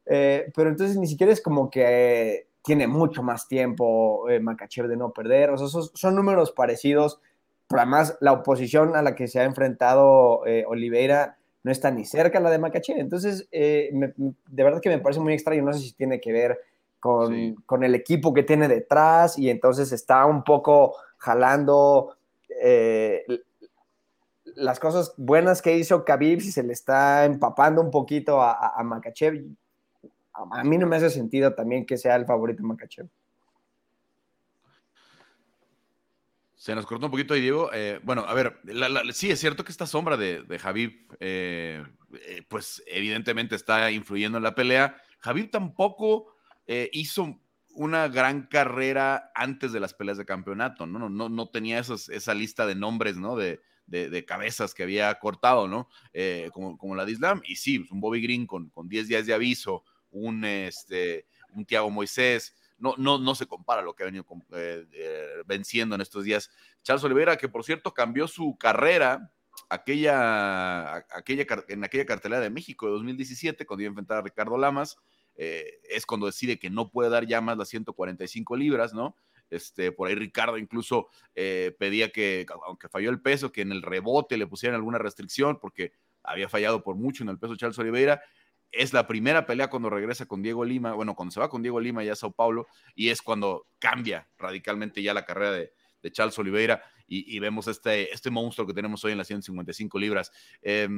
Eh, pero entonces ni siquiera es como que tiene mucho más tiempo eh, de no perder. O sea, son, números parecidos, pero además la oposición a la que se ha enfrentado eh, Oliveira no está ni cerca a la de Makachev. Entonces, de verdad que me parece muy extraño. No sé si tiene que ver con, con el equipo que tiene detrás y entonces está un poco jalando las cosas buenas que hizo Khabib si se le está empapando un poquito a, a, Makachev a mí no me hace sentido también que sea el favorito Makachev. Se nos cortó un poquito ahí, Diego. Eh, bueno, a ver, sí, es cierto que esta sombra de, de Javib, eh, eh, pues evidentemente está influyendo en la pelea. Javib tampoco hizo una gran carrera antes de las peleas de campeonato, ¿no? No, no, no tenía esa lista de nombres, ¿no? De, de, cabezas que había cortado, ¿no? como, como, la de Islam. Y sí, pues, un Bobby Green con, con 10 días de aviso, un, este, un Tiago Moisés, no, no, no se compara lo que ha venido eh, eh, venciendo en estos días. Charles Oliveira, que por cierto cambió su carrera aquella, aquella, en aquella cartelera de México de 2017, cuando iba a enfrentar a Ricardo Lamas, eh, es cuando decide que no puede dar ya más las 145 libras, ¿no? Este, por ahí Ricardo incluso pedía que, aunque falló el peso, que en el rebote le pusieran alguna restricción, porque había fallado por mucho en el peso Charles Oliveira, es la primera pelea cuando regresa con Diego Lima, bueno, cuando se va con Diego Lima ya a Sao Paulo, y es cuando cambia radicalmente ya la carrera de, Charles Oliveira y, vemos este, este monstruo que tenemos hoy en las 155 libras. Eh,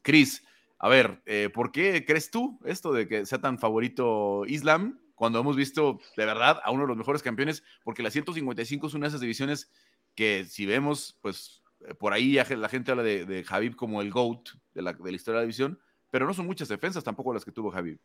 Chris, a ver, eh, ¿por qué crees tú esto de que sea tan favorito Islam cuando hemos visto de verdad a uno de los mejores campeones? Porque la 155 es una de esas divisiones que si vemos, pues eh, por ahí la gente habla de, de Javib como el GOAT de la, de la historia de la división, pero no son muchas defensas tampoco las que tuvo Javi.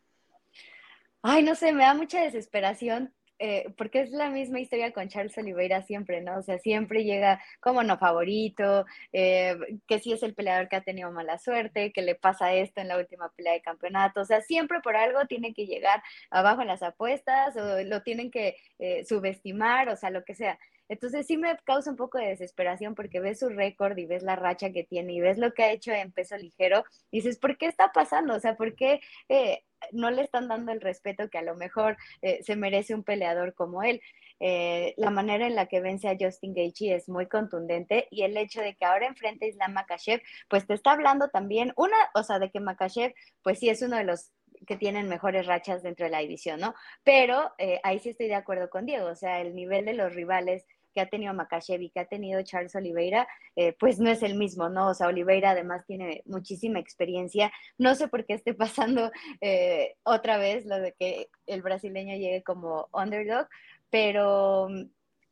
Ay, no sé, me da mucha desesperación eh, porque es la misma historia con Charles Oliveira siempre, ¿no? O sea, siempre llega como no favorito, eh, que sí es el peleador que ha tenido mala suerte, que le pasa esto en la última pelea de campeonato, o sea, siempre por algo tiene que llegar abajo en las apuestas o lo tienen que eh, subestimar, o sea, lo que sea. Entonces sí me causa un poco de desesperación porque ves su récord y ves la racha que tiene y ves lo que ha hecho en peso ligero y dices, ¿por qué está pasando? O sea, ¿por qué eh, no le están dando el respeto que a lo mejor eh, se merece un peleador como él? Eh, la manera en la que vence a Justin Gaethje es muy contundente y el hecho de que ahora enfrente a Islam Makashev, pues te está hablando también, una, o sea, de que Makashev, pues sí es uno de los que tienen mejores rachas dentro de la división, ¿no? Pero ahí sí estoy de acuerdo con Diego, o sea, el nivel de los rivales que ha tenido Makachev y que ha tenido Charles Oliveira, eh, pues no es el mismo, ¿no? O sea, Oliveira además tiene muchísima experiencia. No sé por qué esté pasando eh, otra vez lo de que el brasileño llegue como underdog, pero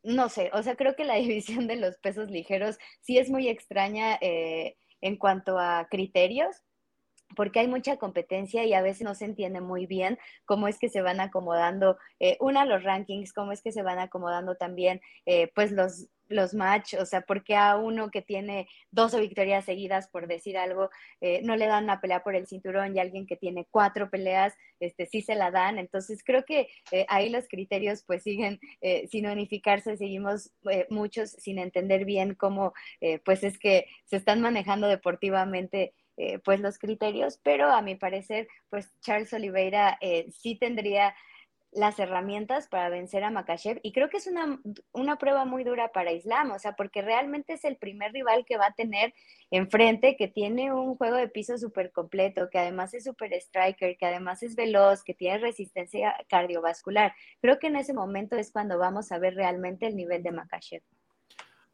no sé, o sea, creo que la división de los pesos ligeros sí es muy extraña eh, en cuanto a criterios porque hay mucha competencia y a veces no se entiende muy bien cómo es que se van acomodando, eh, una, los rankings, cómo es que se van acomodando también, eh, pues los, los match, o sea, porque a uno que tiene 12 victorias seguidas, por decir algo, eh, no le dan una pelea por el cinturón y alguien que tiene cuatro peleas, este, sí se la dan. Entonces, creo que ahí los criterios pues siguen sin unificarse, seguimos muchos sin entender bien cómo pues es que se están manejando deportivamente eh, pues los criterios, pero a mi parecer, pues Charles Oliveira eh, sí tendría las herramientas para vencer a Makachev y creo que es una, una, prueba muy dura para Islam, o sea, porque realmente es el primer rival que va a tener enfrente, que tiene un juego de piso súper completo, que además es súper striker, que además es veloz, que tiene resistencia cardiovascular. Creo que en ese momento es cuando vamos a ver realmente el nivel de Makachev.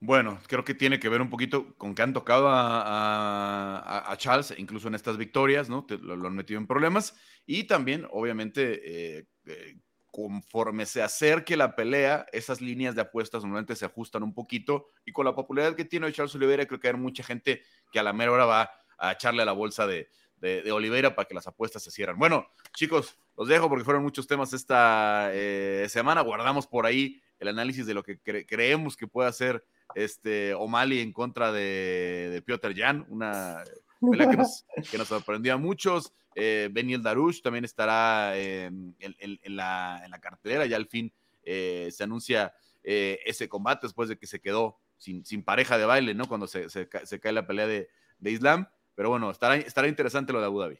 Bueno, creo que tiene que ver un poquito con que han tocado a, Charles, incluso en estas victorias, ¿no? lo, han metido en problemas. Y también, obviamente, eh, eh, conforme se acerque la pelea, esas líneas de apuestas normalmente se ajustan un poquito. Y con la popularidad que tiene Charles Oliveira, creo que hay mucha gente que a la mera hora va a echarle a la bolsa de, de, Oliveira para que las apuestas se cierran. Bueno, chicos, los dejo porque fueron muchos temas esta eh, semana. Guardamos por ahí el análisis de lo que creemos que puede hacer este, O'Malley en contra de, de Piotr Jan, una pelea que nos, que nos sorprendió a muchos. Eh, Beniel Darush también estará en, la, en, la, cartelera, ya al fin eh, se anuncia eh, ese combate después de que se quedó sin, sin pareja de baile, ¿no? Cuando se, se, cae la pelea de, de, Islam. Pero bueno, estará, estará interesante lo de Abu Dhabi.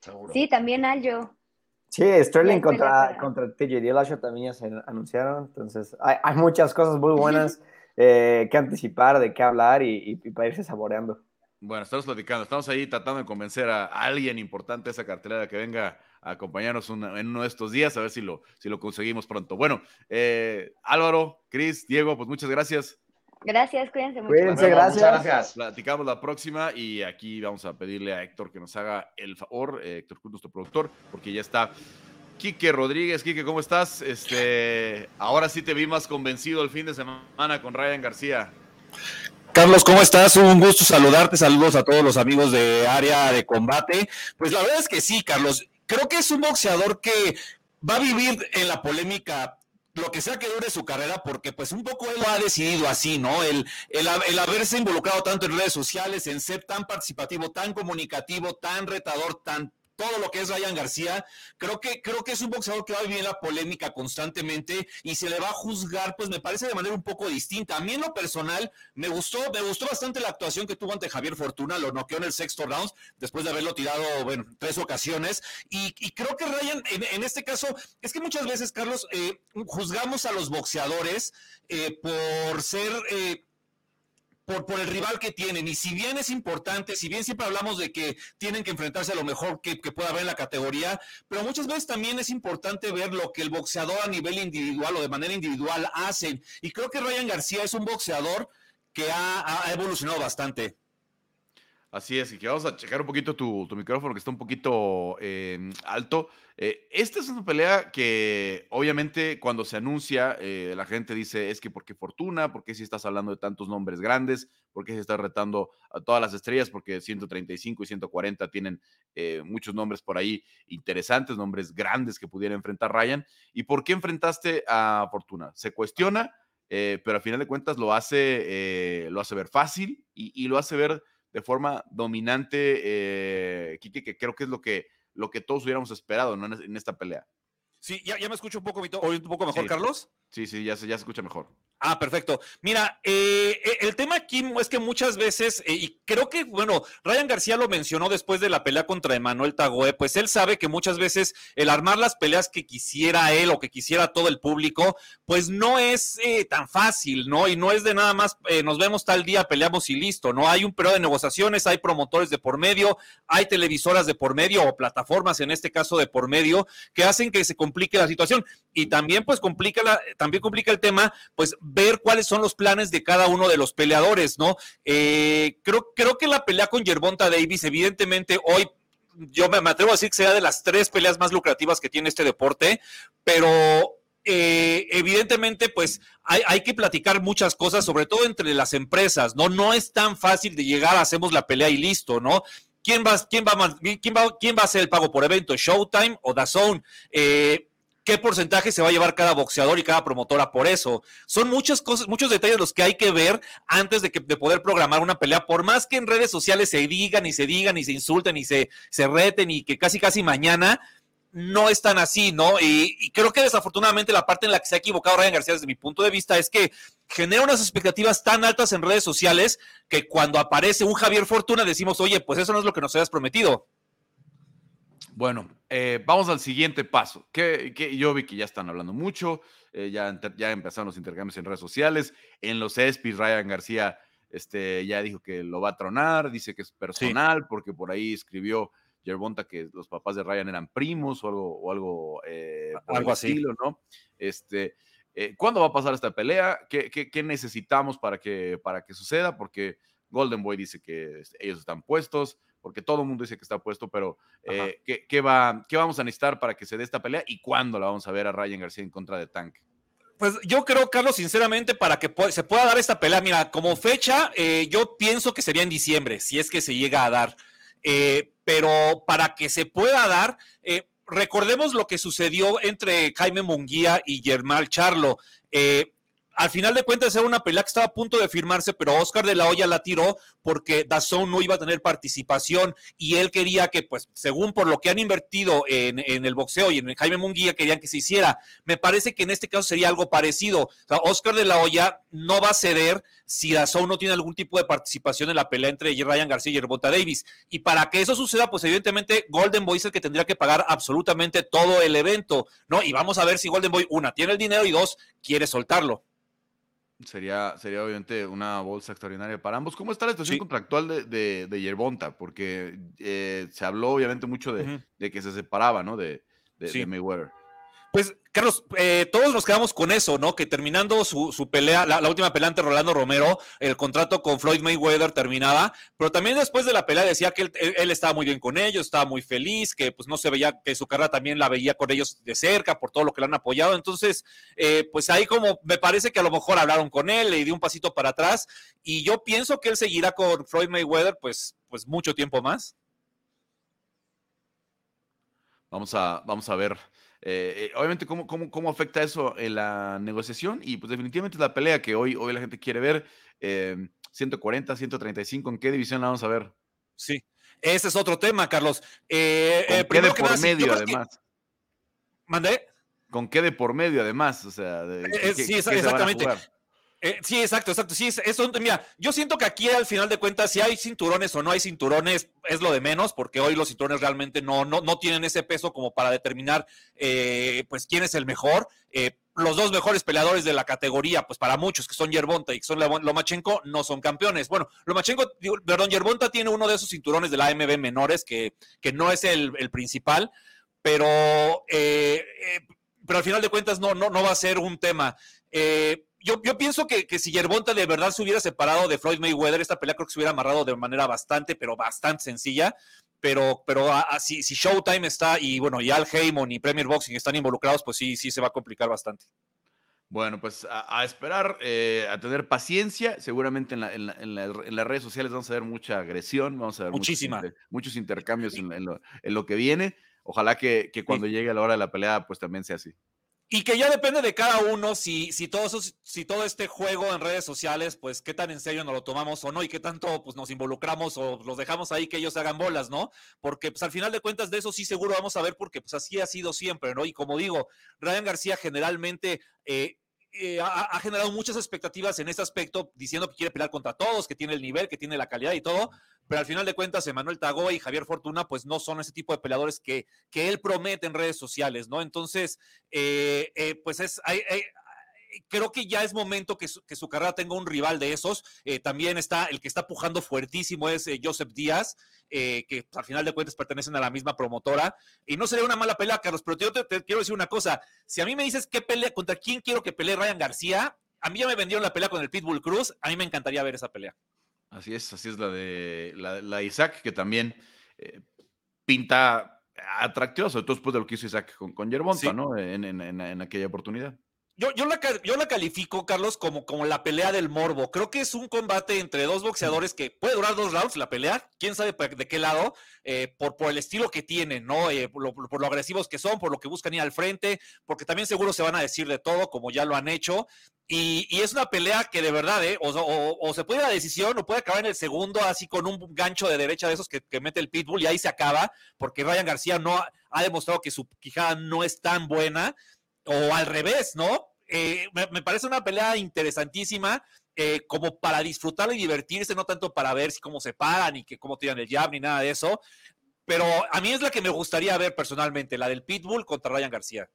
Seguro. Sí, también Aljo. Sí, Sterling contra, contra TJ Dillashaw también ya se anunciaron. Entonces, hay, hay muchas cosas muy buenas eh, que anticipar, de qué hablar y, y, para irse saboreando. Bueno, estamos platicando, estamos ahí tratando de convencer a alguien importante de esa cartelera que venga a acompañarnos en uno de estos días, a ver si lo, si lo conseguimos pronto. Bueno, eh, Álvaro, Cris, Diego, pues muchas gracias. Gracias, cuídense mucho. Cuídense, gracias. gracias. Platicamos la próxima y aquí vamos a pedirle a Héctor que nos haga el favor, eh, Héctor Cruz, nuestro productor, porque ya está Quique Rodríguez. Quique, ¿cómo estás? Este, ahora sí te vi más convencido el fin de semana con Ryan García. Carlos, ¿cómo estás? Un gusto saludarte. Saludos a todos los amigos de área de combate. Pues la verdad es que sí, Carlos. Creo que es un boxeador que va a vivir en la polémica lo que sea que dure su carrera, porque pues un poco él lo ha decidido así, ¿no? El, el, el, haberse involucrado tanto en redes sociales, en ser tan participativo, tan comunicativo, tan retador, tan todo lo que es Ryan García. Creo que, creo que es un boxeador que va a vivir la polémica constantemente y se le va a juzgar, pues me parece de manera un poco distinta. A mí en lo personal me gustó, me gustó bastante la actuación que tuvo ante Javier Fortuna, lo noqueó en el sexto round, después de haberlo tirado, bueno, tres ocasiones. Y, creo que Ryan, en, este caso, es que muchas veces, Carlos, eh, juzgamos a los boxeadores eh, por ser... Eh, por, el rival que tienen. Y si bien es importante, si bien siempre hablamos de que tienen que enfrentarse a lo mejor que, pueda haber en la categoría, pero muchas veces también es importante ver lo que el boxeador a nivel individual o de manera individual hacen. Y creo que Ryan García es un boxeador que ha, evolucionado bastante. Así es, y que vamos a checar un poquito tu, micrófono que está un poquito em, alto. Eh, esta es una pelea que obviamente cuando se anuncia eh, la gente dice es que porque Fortuna, porque si estás hablando de tantos nombres grandes, porque si estás retando a todas las estrellas, porque 135 y 140 tienen eh, muchos nombres por ahí interesantes, nombres grandes que pudiera enfrentar Ryan. ¿Y por qué enfrentaste a Fortuna? Se cuestiona, pero al final de cuentas lo hace, lo hace ver fácil y, lo hace ver de forma dominante, eh, que creo que es lo que, lo que todos hubiéramos esperado en, esta pelea. Sí, ya, ya me escucho un poco, un poco mejor, Carlos. Sí, sí, ya se, ya se escucha mejor. Ah, perfecto. Mira, eh, eh, el tema aquí es que muchas veces, eh, y creo que, bueno, Ryan García lo mencionó después de la pelea contra Emanuel Tagoe, pues él sabe que muchas veces el armar las peleas que quisiera él o que quisiera todo el público, pues no es tan fácil, ¿no? Y no es de nada más, nos vemos tal día, peleamos y listo, ¿no? Hay un periodo de negociaciones, hay promotores de por medio, hay televisoras de por medio o plataformas, en este caso de por medio, que hacen que se complique la situación. Y también, pues, complica la, también complica el tema, pues, ver cuáles son los planes de cada uno de los peleadores, ¿no? Eh, creo, creo que la pelea con Yerbonta Davis, evidentemente, hoy yo me, atrevo a decir que sea de las tres peleas más lucrativas que tiene este deporte, pero eh, evidentemente, pues hay, hay, que platicar muchas cosas, sobre todo entre las empresas, ¿no? No es tan fácil de llegar, hacemos la pelea y listo, ¿no? ¿Quién va, quién va, quién va, quién va a hacer el pago por evento? ¿Showtime o DAZN? Eh, qué porcentaje se va a llevar cada boxeador y cada promotora por eso. Son muchas cosas, muchos detalles los que hay que ver antes de, que, de poder programar una pelea, por más que en redes sociales se digan y se digan y se insulten y se, se reten y que casi casi mañana no es tan así, ¿no? Y, creo que desafortunadamente la parte en la que se ha equivocado Ryan García desde mi punto de vista es que genera unas expectativas tan altas en redes sociales que cuando aparece un Javier Fortuna decimos, oye, pues eso no es lo que nos habías prometido. Bueno, eh, vamos al siguiente paso. Que, yo vi que ya están hablando mucho, eh, ya, ya empezaron los intercambios en redes sociales. En los ESPYs, Ryan García este, ya dijo que lo va a tronar, dice que es personal, porque por ahí escribió Yerbonta que los papás de Ryan eran primos o algo, o algo, eh, algo así, ¿no? Este, ¿Cuándo va a pasar esta pelea? ¿Qué, qué necesitamos para que, para que suceda? Porque Golden Boy dice que ellos están puestos porque todo el mundo dice que está puesto, pero eh, ¿qué, va, ¿qué vamos a necesitar para que se dé esta pelea y cuándo la vamos a ver a Ryan García en contra de Tank? Pues yo creo, Carlos, sinceramente, para que se pueda dar esta pelea, mira, como fecha, eh, yo pienso que sería en diciembre, si es que se llega a dar. Eh, pero para que se pueda dar, recordemos lo que sucedió entre Jaime Munguía y Germán Charlo al final de cuentas era una pelea que estaba a punto de firmarse, pero Oscar de la Hoya la tiró porque Dazón no iba a tener participación y él quería que, pues, según por lo que han invertido en, el boxeo y en Jaime Munguía, querían que se hiciera. Me parece que en este caso sería algo parecido. O sea, Oscar de la Hoya no va a ceder si Dazón no tiene algún tipo de participación en la pelea entre Ryan García y Herbota Davis. Y para que eso suceda, pues evidentemente Golden Boy es el que tendría que pagar absolutamente todo el evento, ¿no? Y vamos a ver si Golden Boy, una, tiene el dinero y dos, quiere soltarlo. Sería, sería obviamente una bolsa extraordinaria para ambos. ¿Cómo está la situación contractual de, de, Yerbonta? Porque eh, se habló obviamente mucho de, que se separaba, ¿no? De, de Mayweather. Pues, Carlos, eh, todos nos quedamos con eso, ¿no? Que terminando su, pelea, la, última pelea ante Rolando Romero, el contrato con Floyd Mayweather terminaba, pero también después de la pelea decía que él, estaba muy bien con ellos, estaba muy feliz, que pues no se veía, que su carrera también la veía con ellos de cerca por todo lo que le han apoyado. Entonces, eh, pues ahí como me parece que a lo mejor hablaron con él, le dio un pasito para atrás, y yo pienso que él seguirá con Floyd Mayweather, pues, pues mucho tiempo más. Vamos a, vamos a ver eh, eh, obviamente, ¿cómo, cómo, cómo afecta eso en la negociación? Y pues definitivamente es la pelea que hoy, hoy la gente quiere ver. 140, eh, 135, ¿en qué división la vamos a ver? Sí, ese es otro tema, Carlos. ¿Con qué de por medio, además? ¿Mandé? ¿Con qué de por medio, además? O sea, sí, exactamente. Eh, sí, exacto, exacto. Sí, mira, yo siento que aquí al final de cuentas, si hay cinturones o no hay cinturones, es lo de menos, porque hoy los cinturones realmente no, no, no tienen ese peso como para determinar, eh, pues, quién es el mejor. Eh, los dos mejores peleadores de la categoría, pues para muchos que son Yerbonta y que son Lomachenko, no son campeones. Bueno, Lomachenko, perdón, Yerbonta tiene uno de esos cinturones de la AMB menores que, que no es el, principal, pero, pero al final de cuentas no, no, no va a ser un tema. Eh, yo, pienso que, si Yerbonta de verdad se hubiera separado de Floyd Mayweather, esta pelea creo que se hubiera amarrado de manera bastante, pero bastante sencilla. Pero, pero si, Showtime está y bueno, y Al Heyman y Premier Boxing están involucrados, pues sí, sí se va a complicar bastante. Bueno, pues a, esperar, eh, a tener paciencia. Seguramente en, las redes sociales vamos a ver mucha agresión, vamos a ver Muchísima. Muchos, intercambios en, lo, que viene. Ojalá que, cuando llegue la hora de la pelea, pues también sea así. Y que ya depende de cada uno si, si, todo si todo este juego en redes sociales, pues qué tan en serio nos lo tomamos o no y qué tanto pues, nos involucramos o los dejamos ahí que ellos hagan bolas, ¿no? Porque pues al final de cuentas de eso sí seguro vamos a ver porque pues así ha sido siempre, ¿no? Y como digo, Ryan García generalmente... Eh, eh, ha, generado muchas expectativas en este aspecto, diciendo que quiere pelear contra todos, que tiene el nivel, que tiene la calidad y todo, pero al final de cuentas, Emanuel Tagoa y Javier Fortuna, pues no son ese tipo de peleadores que, que él promete en redes sociales, ¿no? Entonces, eh, eh, pues es, hay, creo que ya es momento que su, carrera tenga un rival de esos. también está el que está pujando fuertísimo es Joseph Díaz, que al final de cuentas pertenecen a la misma promotora. Y no sería una mala pelea, Carlos, pero yo te, quiero decir una cosa. Si a mí me dices qué pelea, contra quién quiero que pelee Ryan García, a mí ya me vendieron la pelea con el Pitbull Cruz. A mí me encantaría ver esa pelea. Así es, así es la de la, Isaac, que también eh, pinta atractiva, sobre todo después de lo que hizo Isaac con, con Yerbonta, ¿no? en, aquella oportunidad. Yo, yo, la, yo la califico, Carlos, como, como la pelea del morbo. Creo que es un combate entre dos boxeadores que puede durar dos rounds la pelea, quién sabe de qué lado, eh, por, por el estilo que tienen, ¿no? Eh, por, lo, agresivos que son, por lo que buscan ir al frente, porque también seguro se van a decir de todo, como ya lo han hecho. Y, es una pelea que de verdad, ¿eh? O, se puede la decisión o puede acabar en el segundo, así con un gancho de derecha de esos que, que mete el pitbull y ahí se acaba, porque Ryan García no ha demostrado que su quijada no es tan buena o al revés, ¿no? Eh, me, parece una pelea interesantísima, eh, como para disfrutar y divertirse, no tanto para ver si cómo se paran y que cómo tiran el jab ni nada de eso. Pero a mí es la que me gustaría ver personalmente, la del Pitbull contra Ryan García.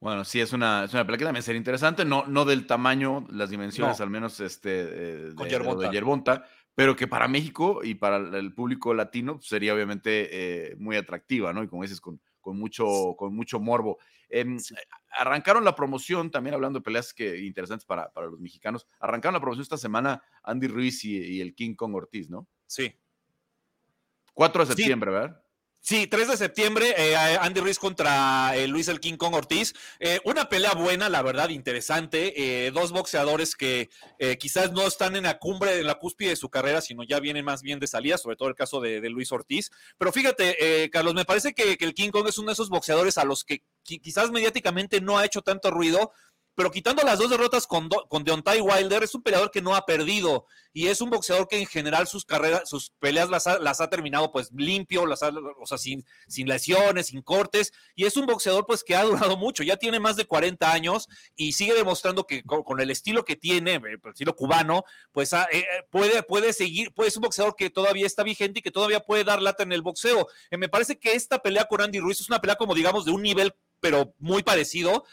Bueno, sí, es una, es una pelea que también sería interesante, no, no del tamaño, las dimensiones, al menos este, eh, de, de, Yerbonta, pero que para México y para el público latino sería obviamente muy atractiva, ¿no? Y como dices, con, con, mucho, con mucho morbo. Em, arrancaron la promoción, también hablando de peleas que, interesantes para, para, los mexicanos, arrancaron la promoción esta semana Andy Ruiz y, el King Kong Ortiz, ¿no? Sí. 4 de septiembre, ¿verdad? Sí, 3 de septiembre, eh, Andy Ruiz contra eh, Luis el King Kong Ortiz. Eh, una pelea buena, la verdad, interesante. dos boxeadores que quizás no están en la cumbre, en la cúspide de su carrera, sino ya vienen más bien de salida, sobre todo el caso de, Luis Ortiz. Pero fíjate, Carlos, me parece que, que, el King Kong es uno de esos boxeadores a los que quizás mediáticamente no ha hecho tanto ruido, pero quitando las dos derrotas con, con Deontay Wilder, es un peleador que no ha perdido y es un boxeador que en general sus carreras, sus peleas las ha, las ha terminado pues limpio, las o sea, sin, sin lesiones, sin cortes, y es un boxeador pues que ha durado mucho, ya tiene más de 40 años y sigue demostrando que con, el estilo que tiene, eh, el estilo cubano, pues eh, eh, puede, puede seguir, pues es un boxeador que todavía está vigente y que todavía puede dar lata en el boxeo. me parece que esta pelea con Andy Ruiz es una pelea como digamos de un nivel pero muy parecido.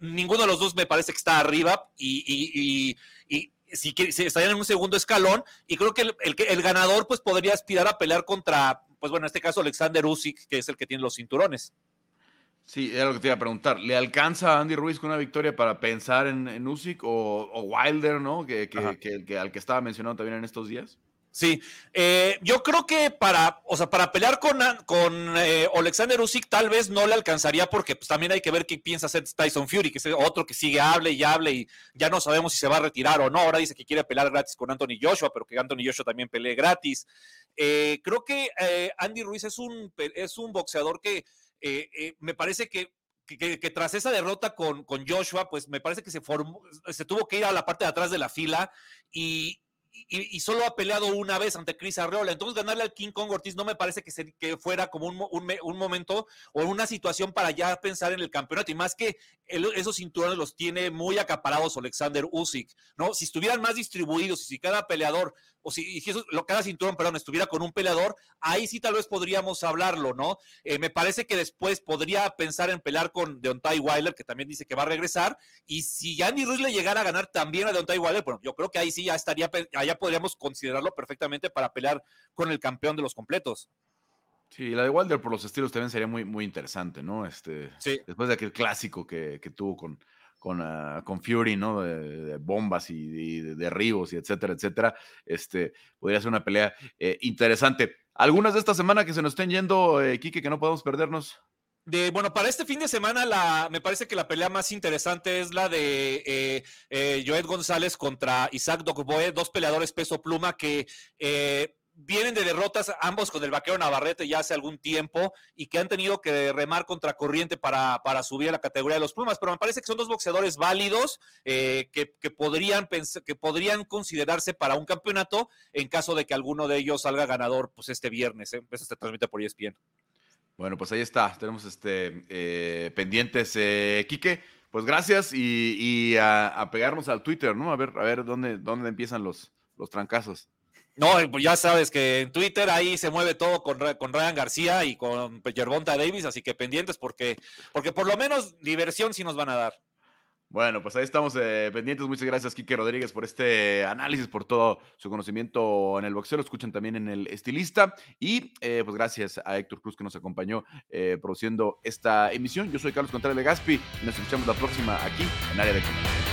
Ninguno de los dos me parece que está arriba y, y, si, estarían en un segundo escalón y creo que el, el, ganador pues podría aspirar a pelear contra, pues bueno, en este caso Alexander Usyk, que es el que tiene los cinturones. Sí, era lo que te iba a preguntar. ¿Le alcanza a Andy Ruiz con una victoria para pensar en, en Usyk o, Wilder, ¿no? Que, que, que, al que estaba mencionando también en estos días. Sí, eh, yo creo que para, o sea, para pelear con, con eh, Alexander Usyk tal vez no le alcanzaría porque pues, también hay que ver qué piensa hacer Tyson Fury, que es otro que sigue, hable y hable y ya no sabemos si se va a retirar o no. Ahora dice que quiere pelear gratis con Anthony Joshua, pero que Anthony Joshua también pelee gratis. Eh, creo que Andy Ruiz es un, es un boxeador que me parece que que, tras esa derrota con, con, Joshua, pues me parece que se formó, se tuvo que ir a la parte de atrás de la fila y, y, solo ha peleado una vez ante Chris Arreola. Entonces, ganarle al King Kong Ortiz no me parece que, se, que fuera como un, un, momento o una situación para ya pensar en el campeonato. Y más que esos cinturones los tiene muy acaparados Alexander Usyk, ¿no? Si estuvieran más distribuidos y si cada peleador o si, si eso, cada cinturón, perdón, estuviera con un peleador, ahí sí tal vez podríamos hablarlo, ¿no? Eh, me parece que después podría pensar en pelear con Deontay Wilder, que también dice que va a regresar, y si Andy Ruiz le llegara a ganar también a Deontay Wilder, bueno, yo creo que ahí sí ya estaría, allá podríamos considerarlo perfectamente para pelear con el campeón de los completos. Sí, la de Wilder por los estilos también sería muy, muy interesante, ¿no? Este, sí. Después de aquel clásico que, que tuvo con, con, uh, con Fury, ¿no? De, bombas y de derribos y etcétera, etcétera. Este, podría ser una pelea eh, interesante. ¿Algunas de esta semana que se nos estén yendo, eh, Quique, que no podemos perdernos? De, bueno, para este fin de semana la, me parece que la pelea más interesante es la de eh, eh Joed González contra Isaac Dogboe, dos peleadores peso pluma que eh, vienen de derrotas ambos con el vaquero Navarrete ya hace algún tiempo y que han tenido que remar contra corriente para, para subir a la categoría de los plumas, pero me parece que son dos boxeadores válidos eh, que, podrían que podrían considerarse para un campeonato en caso de que alguno de ellos salga ganador pues este viernes. ¿eh? Eso se transmite por ESPN. Bueno, pues ahí está. Tenemos este eh, pendientes, eh, Quique. Pues gracias y, a, pegarnos al Twitter, ¿no? A ver, a ver dónde, dónde empiezan los, los trancazos. No, pues ya sabes que en Twitter ahí se mueve todo con, con Ryan García y con Yerbonta Davis, así que pendientes porque, porque por lo menos diversión sí nos van a dar. Bueno, pues ahí estamos eh, pendientes. Muchas gracias, Kike Rodríguez, por este análisis, por todo su conocimiento en el boxeo. Lo escuchan también en el estilista. Y eh, pues gracias a Héctor Cruz que nos acompañó eh, produciendo esta emisión. Yo soy Carlos Contreras de Gaspi y nos escuchamos la próxima aquí en Área de Comentarios.